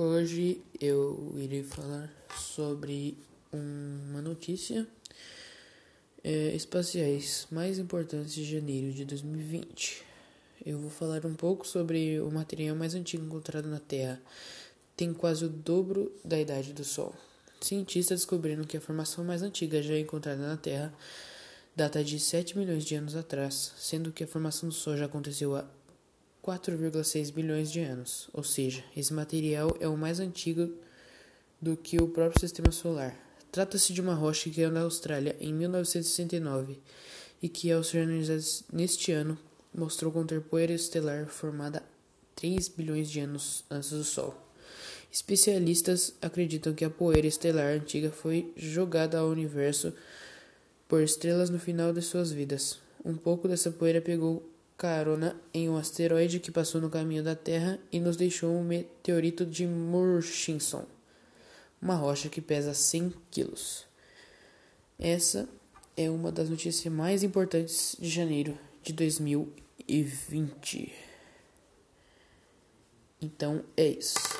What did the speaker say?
Hoje eu irei falar sobre uma notícia é, espaciais mais importantes de janeiro de 2020. Eu vou falar um pouco sobre o material mais antigo encontrado na Terra. Tem quase o dobro da idade do Sol. Cientistas descobriram que a formação mais antiga já encontrada na Terra data de 7 milhões de anos atrás, sendo que a formação do Sol já aconteceu há 4,6 bilhões de anos, ou seja, esse material é o mais antigo do que o próprio sistema solar. Trata-se de uma rocha que caiu na Austrália em 1969 e que, ao ser analisada neste ano, mostrou conter poeira estelar formada 3 bilhões de anos antes do Sol. Especialistas acreditam que a poeira estelar antiga foi jogada ao universo por estrelas no final de suas vidas. Um pouco dessa poeira pegou carona em um asteroide que passou no caminho da Terra e nos deixou um meteorito de Murchison, uma rocha que pesa 100 quilos. Essa é uma das notícias mais importantes de janeiro de 2020. Então é isso.